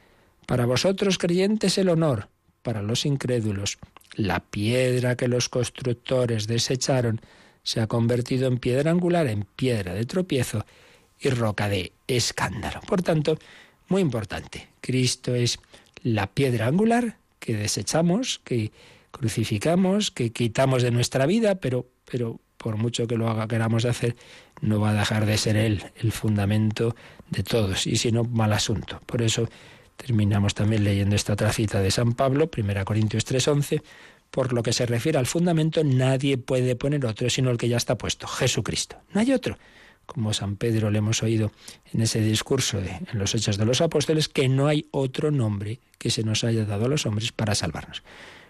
Para vosotros creyentes el honor, para los incrédulos la piedra que los constructores desecharon se ha convertido en piedra angular, en piedra de tropiezo y roca de escándalo. Por tanto, muy importante, Cristo es la piedra angular que desechamos, que crucificamos, que quitamos de nuestra vida, pero, pero por mucho que lo haga, queramos hacer, no va a dejar de ser Él el fundamento de todos, y si no, mal asunto. Por eso terminamos también leyendo esta otra cita de San Pablo, 1 Corintios 3:11, por lo que se refiere al fundamento, nadie puede poner otro sino el que ya está puesto, Jesucristo. No hay otro. Como San Pedro le hemos oído en ese discurso en los Hechos de los Apóstoles, que no hay otro nombre que se nos haya dado a los hombres para salvarnos.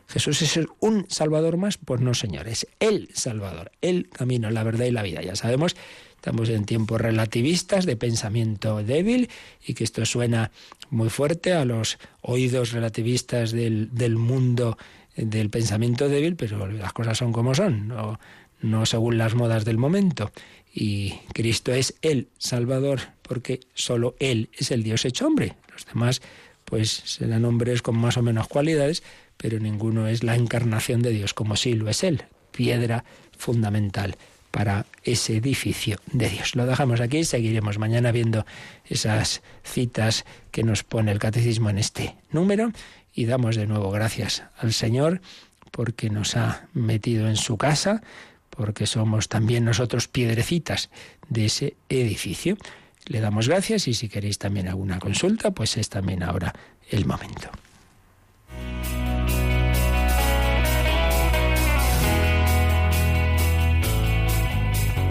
¿Jesús es un Salvador más? Pues no, Señor, es el Salvador, el camino, la verdad y la vida. Ya sabemos, estamos en tiempos relativistas de pensamiento débil y que esto suena muy fuerte a los oídos relativistas del, del mundo del pensamiento débil, pero las cosas son como son, no, no según las modas del momento. Y Cristo es el Salvador, porque solo Él es el Dios hecho hombre. Los demás, pues serán hombres con más o menos cualidades, pero ninguno es la encarnación de Dios, como sí lo es Él, piedra fundamental para ese edificio de Dios. Lo dejamos aquí, seguiremos mañana viendo esas citas que nos pone el catecismo en este número y damos de nuevo gracias al Señor porque nos ha metido en su casa, porque somos también nosotros piedrecitas de ese edificio. Le damos gracias y si queréis también alguna consulta, pues es también ahora el momento.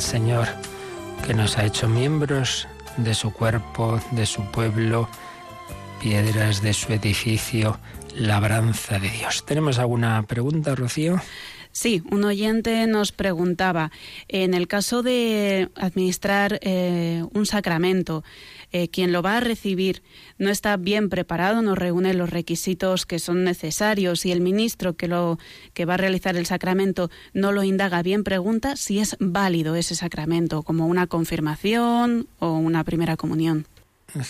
Señor que nos ha hecho miembros de su cuerpo, de su pueblo, piedras de su edificio, labranza de Dios. ¿Tenemos alguna pregunta, Rocío?
Sí, un oyente nos preguntaba, en el caso de administrar eh, un sacramento, eh, quien lo va a recibir no está bien preparado, no reúne los requisitos que son necesarios y el ministro que, lo, que va a realizar el sacramento no lo indaga bien, pregunta si es válido ese sacramento, como una confirmación o una primera comunión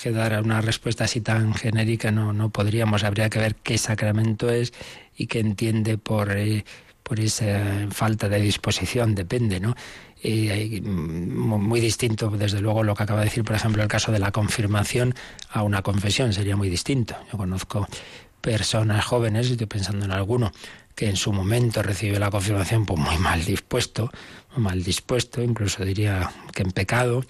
que dar una respuesta así tan genérica no, no podríamos. Habría que ver qué sacramento es y qué entiende por, eh, por esa falta de disposición, depende, ¿no? y mm, muy distinto, desde luego, lo que acaba de decir, por ejemplo, el caso de la confirmación a una confesión sería muy distinto. Yo conozco personas jóvenes, estoy pensando en alguno, que en su momento recibe la confirmación pues muy mal dispuesto, mal dispuesto, incluso diría que en pecado,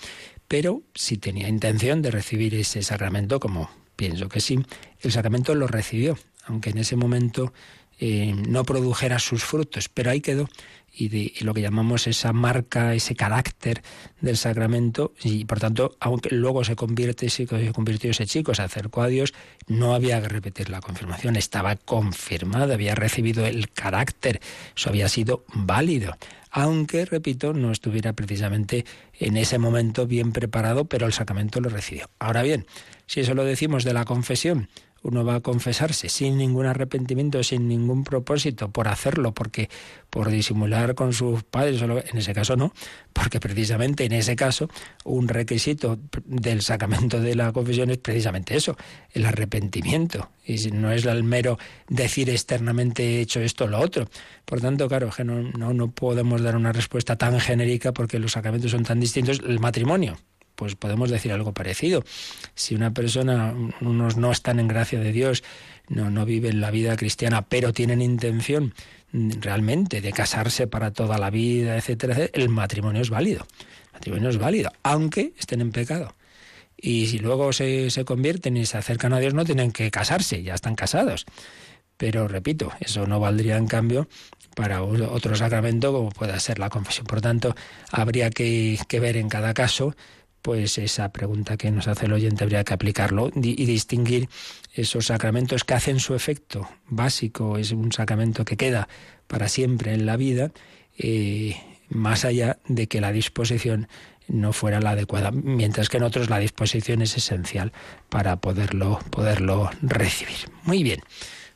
pero si tenía intención de recibir ese sacramento, como pienso que sí, el sacramento lo recibió, aunque en ese momento eh, no produjera sus frutos, pero ahí quedó y, de, lo que llamamos esa marca, ese carácter del sacramento, y por tanto, aunque luego se convierte, se convirtió ese chico, se acercó a Dios, no había que repetir la confirmación, estaba confirmada, había recibido el carácter, eso había sido válido aunque, repito, no estuviera precisamente en ese momento bien preparado, pero el sacramento lo recibió. Ahora bien, si eso lo decimos de la confesión, uno va a confesarse sin ningún arrepentimiento, sin ningún propósito, por hacerlo, porque por disimular con sus padres, en ese caso no, porque precisamente en ese caso un requisito del sacramento de la confesión es precisamente eso, el arrepentimiento, y no es el mero decir externamente he hecho esto o lo otro. Por tanto, claro, que no, no, no podemos dar una respuesta tan genérica porque los sacramentos son tan distintos. El matrimonio, pues podemos decir algo parecido. Si una persona, unos no están en gracia de Dios, no, no viven la vida cristiana, pero tienen intención realmente de casarse para toda la vida, etcétera, el matrimonio es válido. El matrimonio es válido, aunque estén en pecado. Y si luego se, se convierten y se acercan a Dios, no tienen que casarse, ya están casados. Pero repito, eso no valdría en cambio para otro sacramento como pueda ser la confesión. Por tanto, habría que ver en cada caso pues esa pregunta que nos hace el oyente habría que aplicarlo y distinguir esos sacramentos que hacen su efecto básico, es un sacramento que queda para siempre en la vida, eh, más allá de que la disposición no fuera la adecuada, mientras que en otros la disposición es esencial para poderlo, poderlo recibir. Muy bien,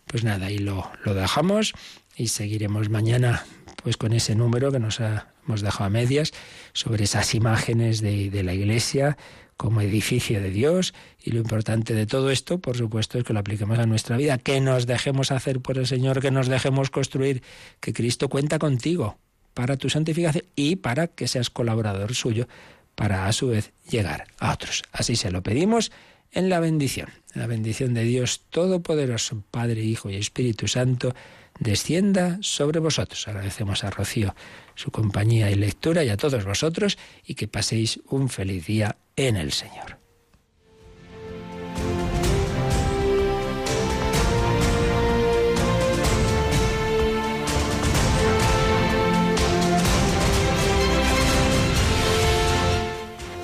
pues nada, ahí lo, lo dejamos y seguiremos mañana pues con ese número que nos hemos dejado a medias sobre esas imágenes de, de la Iglesia como edificio de Dios y lo importante de todo esto, por supuesto, es que lo apliquemos a nuestra vida, que nos dejemos hacer por el Señor, que nos dejemos construir, que Cristo cuenta contigo para tu santificación y para que seas colaborador suyo para a su vez llegar a otros. Así se lo pedimos en la bendición, en la bendición de Dios Todopoderoso, Padre, Hijo y Espíritu Santo, descienda sobre vosotros. Agradecemos a Rocío su compañía y lectura y a todos vosotros y que paséis un feliz día en el Señor.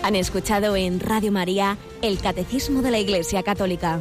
Han escuchado en Radio María el Catecismo de la Iglesia Católica